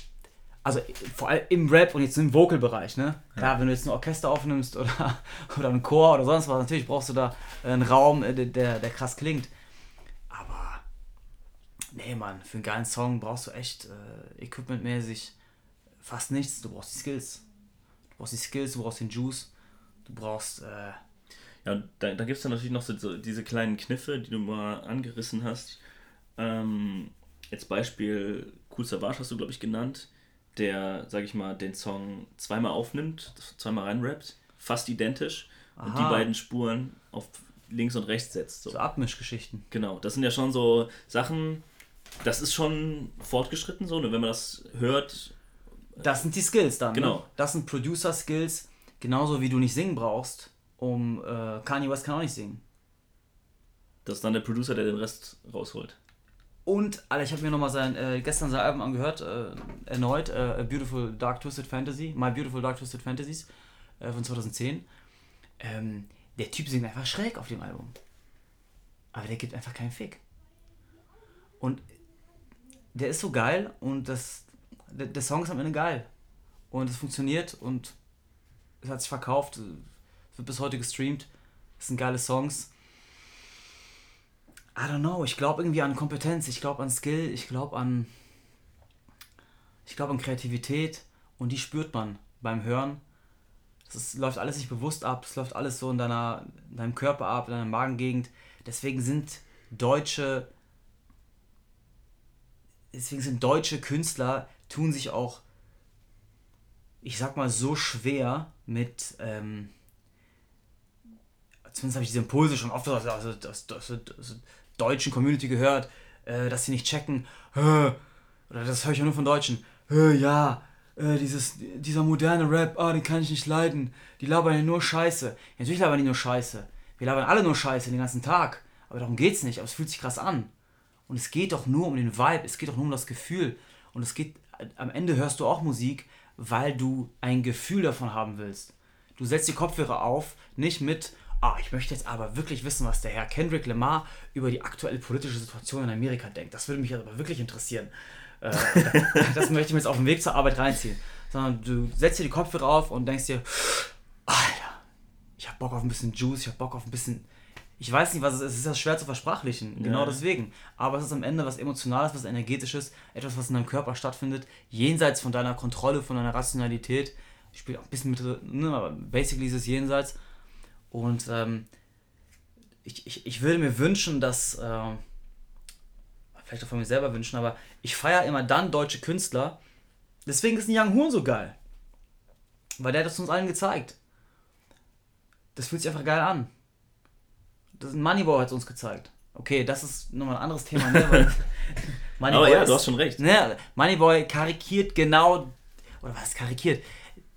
also vor allem im Rap und jetzt im Vocal-Bereich, ne? Klar, wenn du jetzt ein Orchester aufnimmst oder, (laughs) oder einen Chor oder sonst was, natürlich brauchst du da einen Raum, äh, der- der, der krass klingt. Nee, Mann, für einen geilen Song brauchst du echt äh, equipmentmäßig fast nichts. Du brauchst die Skills. Du brauchst die Skills, du brauchst den Juice, du brauchst, äh, Ja, und da, da gibt es dann natürlich noch so, so diese kleinen Kniffe, die du mal angerissen hast. Ähm, jetzt Beispiel Cool Savage hast du, glaube ich, genannt, der, sag ich mal, den Song zweimal aufnimmt, zweimal reinrappt, fast identisch und die Aha. beiden Spuren auf links und rechts setzt. So. so Abmischgeschichten. Genau, das sind ja schon so Sachen, das ist schon fortgeschritten so, ne? wenn man das hört. Das sind die Skills dann. Genau. Ne? Das sind Producer-Skills, genauso wie du nicht singen brauchst, um äh, Kanye West kann auch nicht singen. Das ist dann der Producer, der den Rest rausholt. Und, Alter, ich habe mir nochmal sein, äh, gestern sein Album angehört, äh, erneut, äh, A Beautiful Dark Twisted Fantasy, My Beautiful Dark Twisted Fantasies äh, von 2010. Ähm, der Typ singt einfach schräg auf dem Album. Aber der gibt einfach keinen Fick. Und der ist so geil und das, der, der Song ist am Ende geil. Und es funktioniert und es hat sich verkauft, es wird bis heute gestreamt. Es sind geile Songs. I don't know, ich glaube irgendwie an Kompetenz, ich glaube an Skill, ich glaube an ich glaube an Kreativität und die spürt man beim Hören. Ist, läuft alles nicht bewusst ab, es läuft alles so in deiner in deinem Körper ab, in deiner Magengegend. Deswegen sind deutsche deswegen sind deutsche Künstler tun sich auch ich sag mal so schwer mit ähm, zumindest habe ich diese Impulse schon oft aus, aus, aus, deutschen Community gehört, äh, dass sie nicht checken, oder das höre ich ja nur von Deutschen, ja, äh, dieses, dieser moderne Rap, ah, den kann ich nicht leiden, die labern ja nur Scheiße. Ja, natürlich labern die nur Scheiße. Wir labern alle nur Scheiße den ganzen Tag. Aber darum geht's nicht, aber es fühlt sich krass an. Und es geht doch nur um den Vibe, es geht doch nur um das Gefühl. Und es geht, am Ende hörst du auch Musik, weil du ein Gefühl davon haben willst. Du setzt die Kopfhörer auf, nicht mit, ah, ich möchte jetzt aber wirklich wissen, was der Herr Kendrick Lamar über die aktuelle politische Situation in Amerika denkt. Das würde mich aber wirklich interessieren. Äh, (laughs) das möchte ich mir jetzt auf dem Weg zur Arbeit reinziehen. Sondern du setzt dir die Kopfhörer auf und denkst dir, Alter, ich hab Bock auf ein bisschen Juice, ich hab Bock auf ein bisschen. Ich weiß nicht, was es ist. Es ist ja schwer zu versprachlichen. Genau Ja. deswegen. Aber es ist am Ende was Emotionales, was Energetisches, etwas, was in deinem Körper stattfindet, jenseits von deiner Kontrolle, von deiner Rationalität. Ich spiele auch ein bisschen mit, ne, aber basically ist es jenseits. Und ähm, ich, ich, ich würde mir wünschen, dass. Äh, vielleicht auch von mir selber wünschen, aber ich feiere immer dann deutsche Künstler. Deswegen ist ein Young Horn so geil. Weil der hat das uns allen gezeigt. Das fühlt sich einfach geil an. Das Moneyboy hat es uns gezeigt. Okay, das ist nochmal ein anderes Thema. Ne? (laughs) Aber ja, ist, du hast schon recht. Ne, Moneyboy karikiert genau, oder was karikiert?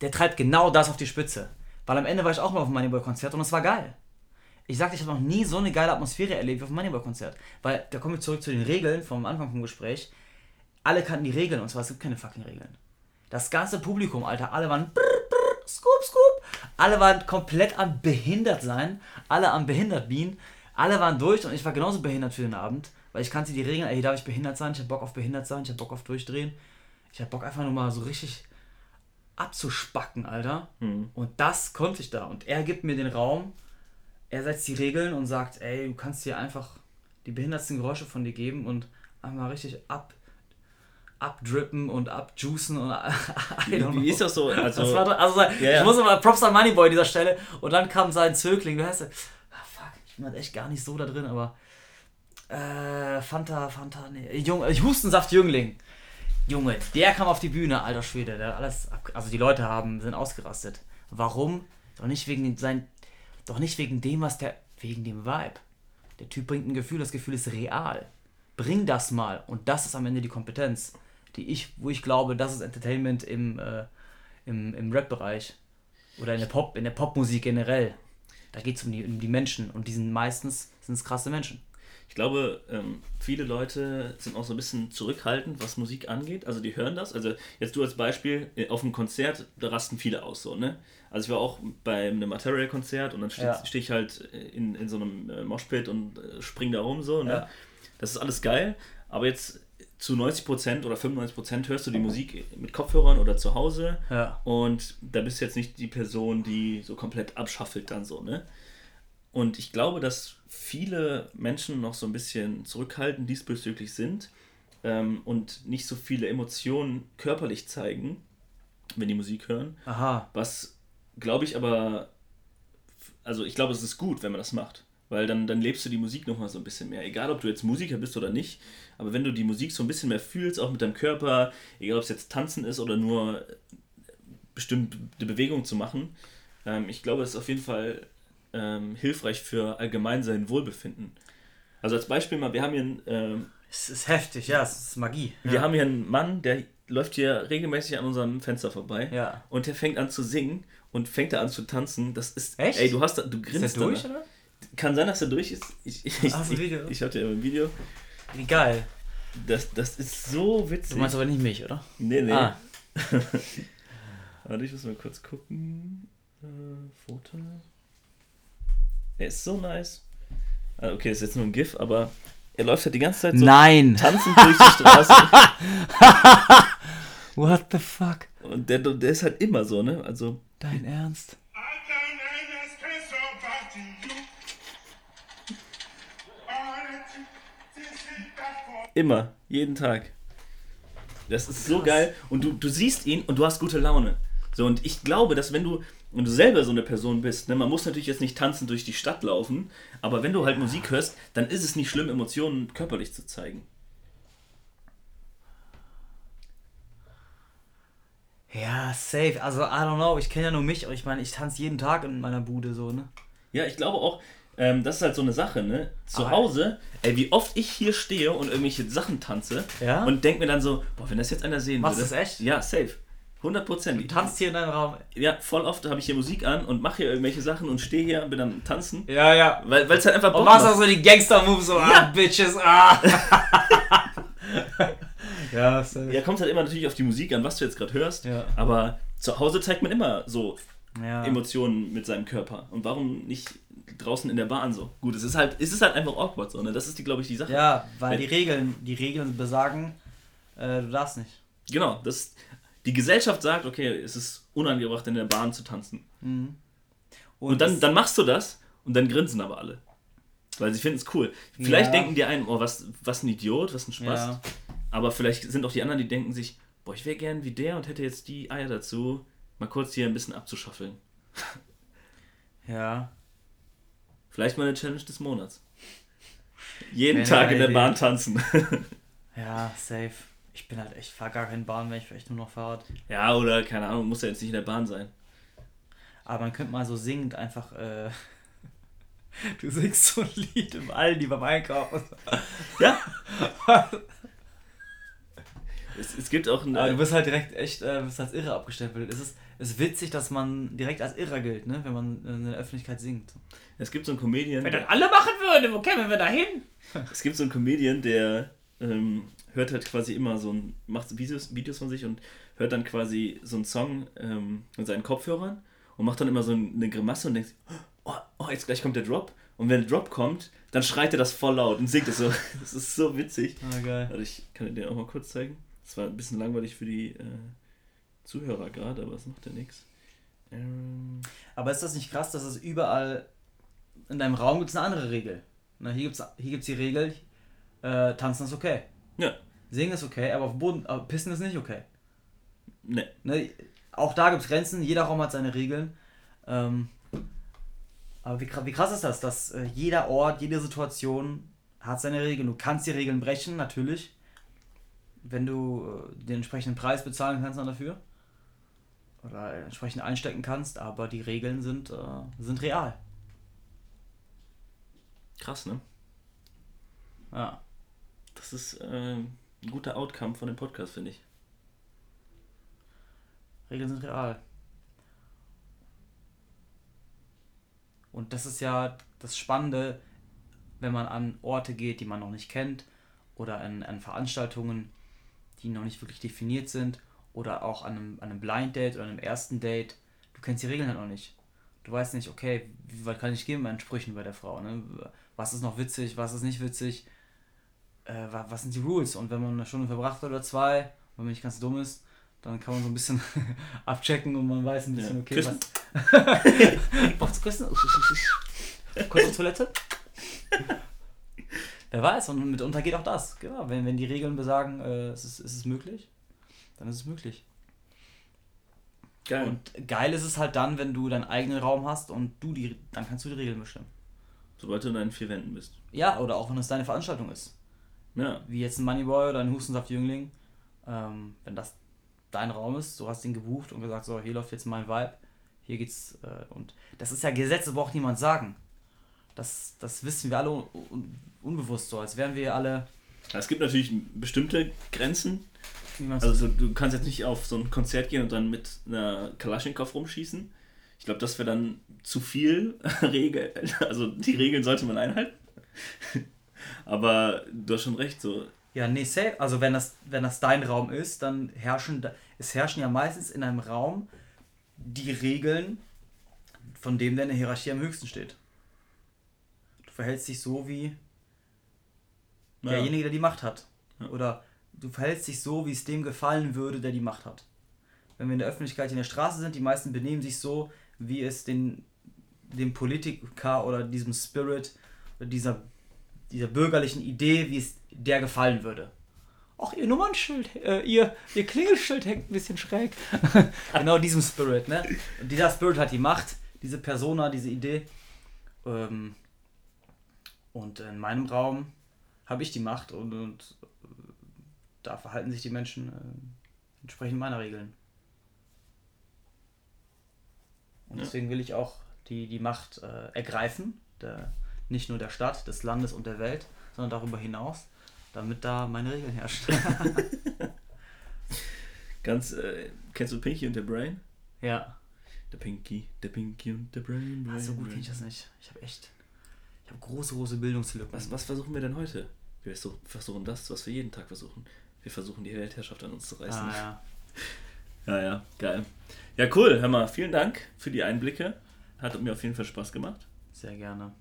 Der treibt genau das auf die Spitze. Weil am Ende war ich auch mal auf einem Moneyboy-Konzert und es war geil. Ich sagte, ich habe noch nie so eine geile Atmosphäre erlebt wie auf einem Moneyboy-Konzert. Weil, da kommen wir zurück zu den Regeln vom Anfang vom Gespräch. Alle kannten die Regeln und zwar, es gibt keine fucking Regeln. Das ganze Publikum, Alter, alle waren brr, brr, scoop, scoop. Alle waren komplett am behindert sein. Alle am behindert bean. Alle waren durch und ich war genauso behindert für den Abend. Weil ich kannte die Regeln, ey, darf ich behindert sein? Ich hab Bock auf behindert sein, ich hab Bock auf durchdrehen. Ich hab Bock einfach nur mal so richtig abzuspacken, Alter. Mhm. Und das konnte ich da. Und er gibt mir den Raum, er setzt die Regeln und sagt, ey, du kannst dir einfach die behindertsten Geräusche von dir geben und einmal richtig ab abdrippen und abjuicen und (laughs) wie, wie ist das so? Also, das war, also ja. ich muss mal Props an Moneyboy an dieser Stelle und dann kam sein Zögling, du hast ah, fuck, ich bin halt echt gar nicht so da drin, aber äh, Fanta, Fanta, nee, Junge, Hustensaft Jüngling. Junge, der kam auf die Bühne, alter Schwede, der alles, also die Leute haben, sind ausgerastet. Warum? Doch nicht wegen sein, doch nicht wegen dem, was der, wegen dem Vibe. Der Typ bringt ein Gefühl, das Gefühl ist real. Bring das mal und das ist am Ende die Kompetenz die ich, wo ich glaube, das ist Entertainment im, äh, im, im Rap-Bereich. Oder in der Pop, in der Popmusik generell. Da geht es um die, um die Menschen und die sind meistens sind es krasse Menschen. Ich glaube, ähm, viele Leute sind auch so ein bisschen zurückhaltend, was Musik angeht. Also die hören das. Also jetzt du als Beispiel, äh, auf einem Konzert, da rasten viele aus so, ne? Also ich war auch bei einem Material-Konzert und dann stehe ja. steh ich halt in, in so einem äh, Moshpit und äh, spring da rum so, ne? Ja. Das ist alles geil. Aber jetzt zu 90% oder 95% hörst du die Musik mit Kopfhörern oder zu Hause. Ja. Und da bist du jetzt nicht die Person, die so komplett abschaffelt dann so, ne? Und ich glaube, dass viele Menschen noch so ein bisschen zurückhaltend diesbezüglich sind ähm, und nicht so viele Emotionen körperlich zeigen, wenn die Musik hören. Aha. Was glaube ich aber, also ich glaube, es ist gut, wenn man das macht. Weil dann, dann lebst du die Musik nochmal so ein bisschen mehr. Egal, ob du jetzt Musiker bist oder nicht, aber wenn du die Musik so ein bisschen mehr fühlst, auch mit deinem Körper, egal ob es jetzt Tanzen ist oder nur bestimmte Bewegungen zu machen, ähm, ich glaube, es ist auf jeden Fall ähm, hilfreich für allgemein sein Wohlbefinden. Also als Beispiel mal, wir haben hier einen. Ähm, es ist heftig, ja, es ist Magie. Wir ja. haben hier einen Mann, der läuft hier regelmäßig an unserem Fenster vorbei. Ja. Und der fängt an zu singen und fängt da an zu tanzen. Das ist. Echt? Ey, du hast da, du grinst. Ist der durch, oder? Kann sein, dass er durch ist. Ich, ich, Ach, so ich, Video. ich hatte ja ein Video. Wie geil. Das, das ist so witzig. Du meinst aber nicht mich, oder? Nee, nee. Ah. (laughs) Warte, ich muss mal kurz gucken. Äh, Foto. Er ist so nice. Ah, okay, ist jetzt nur ein GIF, aber er läuft halt die ganze Zeit so Nein. tanzend durch die (laughs) Straße. What the fuck? Und der, der ist halt immer so, ne? Also. Dein Ernst? Immer, jeden Tag. Das ist so geil. Und du, du siehst ihn und du hast gute Laune. So, und ich glaube, dass wenn du, wenn du selber so eine Person bist, ne, man muss natürlich jetzt nicht tanzen durch die Stadt laufen, aber wenn du halt Musik hörst, dann ist es nicht schlimm, Emotionen körperlich zu zeigen. Ja, safe. Also, I don't know, ich kenne ja nur mich, aber ich meine, ich tanze jeden Tag in meiner Bude so, ne? Ja, ich glaube auch, ähm, das ist halt so eine Sache, ne? Zu Aber Hause, ey, wie oft ich hier stehe und irgendwelche Sachen tanze ja? und denke mir dann so, boah, wenn das jetzt einer sehen Machst würde. Machst du das echt? Ja, safe. 100 Prozent. Du tanzt hier in deinem Raum. Ja, voll oft habe ich hier Musik an und mache hier irgendwelche Sachen und stehe hier und bin dann tanzen. Ja, ja. Weil es halt einfach Bock Und machst auch so die Gangster-Moves, so, ah, ja. ah, Bitches, ah. (laughs) ja, safe. Ja, kommt halt immer natürlich auf die Musik an, was du jetzt gerade hörst. Ja. Aber zu Hause zeigt man immer so ja. Emotionen mit seinem Körper. Und warum nicht draußen in der Bahn so. Gut, es ist halt, es ist halt einfach awkward so, ne? Das ist die, glaube ich, die Sache. Ja, weil Wenn, die Regeln, die Regeln besagen, äh, du darfst nicht. Genau, das, die Gesellschaft sagt, okay, es ist unangebracht, in der Bahn zu tanzen. Mhm. Und, und, dann, dann machst du das und dann grinsen aber alle. Weil sie finden es cool. Vielleicht ja. denken die einen, oh, was, was ein Idiot, was ein Spaß. Ja. Aber vielleicht sind auch die anderen, die denken sich, boah, ich wäre gern wie der und hätte jetzt die Eier dazu, mal kurz hier ein bisschen abzuschaffeln. Ja. Vielleicht mal eine Challenge des Monats. Jeden Tag in der Bahn tanzen. (laughs) Ja, safe. Ich bin halt echt, fahr gar keine Bahn mehr, ich echt nur noch Fahrrad. Ja, oder keine Ahnung, muss ja jetzt nicht in der Bahn sein. Aber man könnte mal so singend einfach, äh, (laughs) du singst so ein Lied im Aldi beim Einkaufen. (laughs) Ja. Es, es gibt auch ein. Aber du bist halt direkt echt, äh, bist als irre abgestempelt. Es ist, es ist witzig, dass man direkt als irrer gilt, ne, wenn man in der Öffentlichkeit singt. Es gibt so einen Comedian. Wenn das alle machen würden, wo kämen wir da hin? (laughs) Es gibt so einen Comedian, der ähm, hört halt quasi immer so ein, macht Videos, Videos von sich und hört dann quasi so einen Song ähm, mit seinen Kopfhörern und macht dann immer so eine Grimasse und denkt, oh, oh, jetzt gleich kommt der Drop. Und wenn der Drop kommt, dann schreit er das voll laut und singt es so. (laughs) Das ist so witzig. Ah, geil. Also ich kann dir den auch mal kurz zeigen. Das war ein bisschen langweilig für die äh, Zuhörer gerade, aber es macht ja nichts. Ähm, Aber ist das nicht krass, dass es überall in deinem Raum gibt es eine andere Regel? Na, hier gibt es hier gibt's die Regel, äh, tanzen ist okay. ja, Singen ist okay, aber auf dem Boden, aber pissen ist nicht okay. ne. Ne, auch da gibt es Grenzen, jeder Raum hat seine Regeln. Ähm, aber wie, wie krass ist das, dass äh, jeder Ort, jede Situation hat seine Regeln. Du kannst die Regeln brechen, natürlich. Wenn du äh, den entsprechenden Preis bezahlen kannst dann dafür. Oder entsprechend einstecken kannst, aber die Regeln sind, äh, sind real. Krass, ne? Ja. Das ist äh, ein guter Outcome von dem Podcast, finde ich. Regeln sind real. Und das ist ja das Spannende, wenn man an Orte geht, die man noch nicht kennt, oder an, an Veranstaltungen, die noch nicht wirklich definiert sind, oder auch an einem, an einem Blind Date oder einem ersten Date. Du kennst die Regeln halt noch nicht. Du weißt nicht, okay, wie weit kann ich gehen mit meinen Sprüchen bei der Frau? Ne? Was ist noch witzig, was ist nicht witzig? Äh, wa- was sind die Rules? Und wenn man eine Stunde verbracht hat oder zwei, wenn man nicht ganz dumm ist, dann kann man so ein bisschen (laughs) abchecken und man weiß ein bisschen, Ja. okay, Küssen. was. Brauchst du küssen? (laughs) Kurz auf Toilette? Wer weiß, und mitunter geht auch das. Genau, wenn, wenn die Regeln besagen, äh, es, ist, es ist möglich, dann ist es möglich. Geil. Und geil ist es halt dann, wenn du deinen eigenen Raum hast und du die, dann kannst du die Regeln bestimmen. Sobald du in deinen vier Wänden bist. Ja, oder auch wenn es deine Veranstaltung ist. Ja. Wie jetzt ein Moneyboy oder ein Hustensaft-Jüngling. Ähm, wenn das dein Raum ist, du hast ihn gebucht und gesagt, so, hier läuft jetzt mein Vibe, hier geht's. Äh, und das ist ja Gesetz, das braucht niemand sagen. Das, das wissen wir alle un un unbewusst so, als wären wir alle. Es gibt natürlich bestimmte Grenzen. Also so, du kannst jetzt nicht auf so ein Konzert gehen und dann mit einer Kalaschnikow rumschießen. Ich glaube, das wäre dann zu viel (laughs) Regel. Also die Regeln sollte man einhalten. (laughs) Aber du hast schon recht, so. Ja, nee, safe. Also wenn das, wenn das dein Raum ist, dann herrschen, es herrschen ja meistens in einem Raum die Regeln, von dem deine Hierarchie am höchsten steht. Du verhältst dich so wie Ja. derjenige, der die Macht hat. Ja. Oder du verhältst dich so, wie es dem gefallen würde, der die Macht hat. Wenn wir in der Öffentlichkeit in der Straße sind, die meisten benehmen sich so, wie es den, dem Politiker oder diesem Spirit oder dieser, dieser bürgerlichen Idee, wie es der gefallen würde. Ach, ihr Nummernschild, äh, ihr, ihr Klingelschild hängt ein bisschen schräg. (laughs) genau diesem Spirit, ne? Und dieser Spirit hat die Macht, diese Persona, diese Idee. Ähm, und in meinem Raum habe ich die Macht und, und äh, da verhalten sich die Menschen äh, entsprechend meiner Regeln. Und Ja. deswegen will ich auch die, die Macht äh, ergreifen, der, nicht nur der Stadt, des Landes und der Welt, sondern darüber hinaus, damit da meine Regeln herrschen. (laughs) Ganz, äh, kennst du Pinky und der Brain? ja, Der Pinky, der Pinky und der Brain. Brain Ah, so gut kenne ich das nicht. Ich habe echt, ich habe große, große Bildungslücken. Was, was versuchen wir denn heute? Wir versuchen- das, was wir jeden Tag versuchen. Wir versuchen die Weltherrschaft an uns zu reißen. Ah, ja. (laughs) Ja, ja, geil. Ja, cool. Hör mal, vielen Dank für die Einblicke. Hat mir auf jeden Fall Spaß gemacht. Sehr gerne.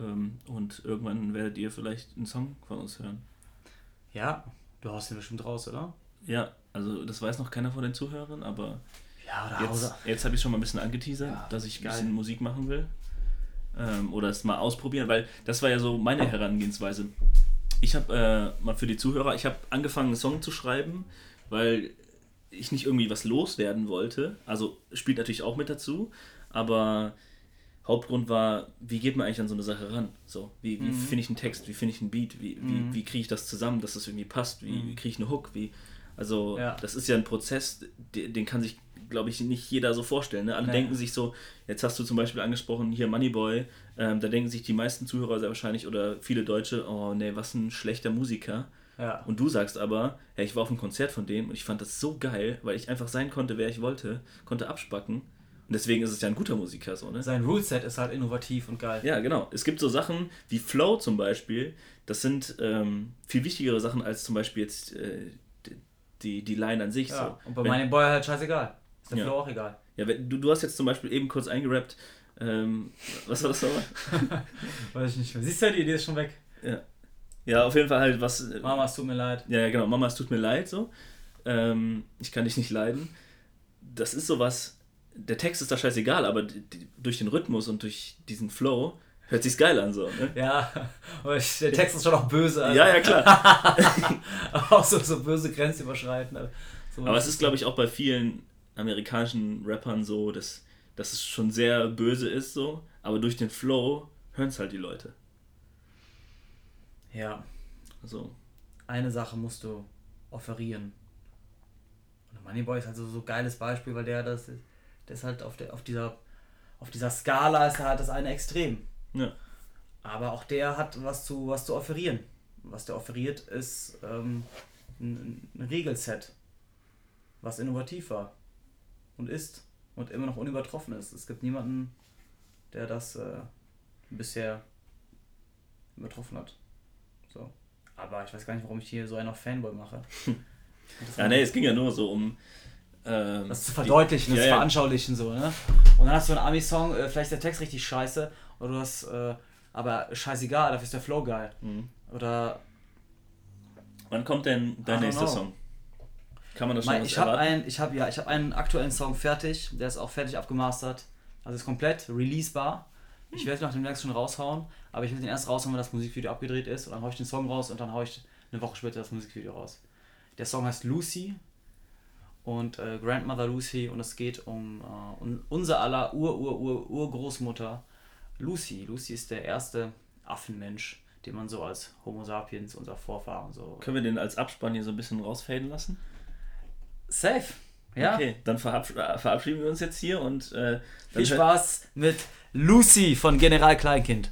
Ähm, und irgendwann werdet ihr vielleicht einen Song von uns hören. Ja, du haust den bestimmt raus, oder? Ja, also das weiß noch keiner von den Zuhörern, aber Ja, jetzt, jetzt habe ich schon mal ein bisschen angeteasert, Ja, dass ich ein bisschen Musik machen will. Ähm, oder es mal ausprobieren, weil das war ja so meine Herangehensweise. Ich habe äh, mal für die Zuhörer, ich habe angefangen, einen Song zu schreiben, weil ich nicht irgendwie was loswerden wollte. Also spielt natürlich auch mit dazu, aber Hauptgrund war, wie geht man eigentlich an so eine Sache ran? So, wie, wie finde ich einen Text, wie finde ich einen Beat, wie, wie, wie kriege ich das zusammen, dass das irgendwie passt, wie, wie kriege ich eine Hook, wie, also Ja. das ist ja ein Prozess, den, den kann sich, glaube ich, nicht jeder so vorstellen. Ne? Alle Nee. denken sich so, jetzt hast du zum Beispiel angesprochen, hier Moneyboy, ähm, da denken sich die meisten Zuhörer sehr wahrscheinlich oder viele Deutsche, oh nee, was ein schlechter Musiker. Ja. Und du sagst aber, hey, ich war auf einem Konzert von dem und ich fand das so geil, weil ich einfach sein konnte, wer ich wollte, konnte abspacken. Und deswegen ist es ja ein guter Musiker so, ne? Sein Ruleset ist halt innovativ und geil. Ja, genau. Es gibt so Sachen wie Flow zum Beispiel, das sind ähm, viel wichtigere Sachen als zum Beispiel jetzt äh, die, die Line an sich. Ja, So. Und bei Wenn- meinem Boy halt scheißegal. Ist der Ja. Flow auch egal. ja, wenn, du, du hast jetzt zum Beispiel eben kurz eingerappt, ähm, was war das nochmal? (laughs) Weiß ich nicht mehr. Siehst du, die Idee ist schon weg. ja. ja, auf jeden Fall halt was. äh, Mama, es tut mir leid. Ja, ja, genau. Mama, es tut mir leid, so. Ähm, ich kann dich nicht leiden. Das ist sowas. Der Text ist da scheißegal, aber die, die, durch den Rhythmus und durch diesen Flow hört sich's geil an, so. Ne? Ja, (laughs) aber ich, der Text ist schon auch böse. Alter. Ja, ja, klar. (laughs) auch so, so böse grenzüberschreitend. So, Aber es ist, glaube ich, auch bei vielen amerikanischen Rappern so, dass, dass es schon sehr böse ist, so. Aber durch den Flow hören es halt die Leute. Ja, Also, eine Sache musst du offerieren. Und Moneyboy ist halt so so ein geiles Beispiel, weil der das ist, der ist halt auf, der, auf, dieser, auf dieser Skala ist er halt das eine Extrem. ja. Aber auch der hat was zu, was zu offerieren. Was der offeriert, ist ähm, ein, ein Regelset, was innovativ war und ist und immer noch unübertroffen ist. Es gibt niemanden, der das äh, bisher übertroffen hat. So. Aber ich weiß gar nicht, warum ich hier so einen auf Fanboy mache. (laughs) Ja, nee, es ging ja nur so um. Ähm, Das zu verdeutlichen, die, das ja, veranschaulichen, so, ne? Und dann hast du einen Ami-Song, äh, vielleicht ist der Text richtig scheiße, oder du hast, äh, aber scheißegal, dafür ist der Flow geil. Mhm. Oder Wann kommt denn dein nächster know. Song? Kann man das schon Mein, was ich habe einen, ich habe ja, ich habe einen aktuellen Song fertig, der ist auch fertig abgemastert, also ist komplett releasebar. Ich werde ihn nach dem nächsten schon raushauen, aber ich will den erst raushauen, wenn das Musikvideo abgedreht ist und dann haue ich den Song raus und dann haue ich eine Woche später das Musikvideo raus. Der Song heißt Lucy und äh, Grandmother Lucy und es geht um, äh, un, unser aller Ur Ur Ur Urgroßmutter Lucy. Lucy ist der erste Affenmensch, den man so als Homo sapiens, unser Vorfahren so Können wir den als Abspann hier so ein bisschen rausfaden lassen? Safe. Ja. Okay, dann verabsch verabschieden wir uns jetzt hier und äh, Viel Spaß mit Lucy von General Kleinkind.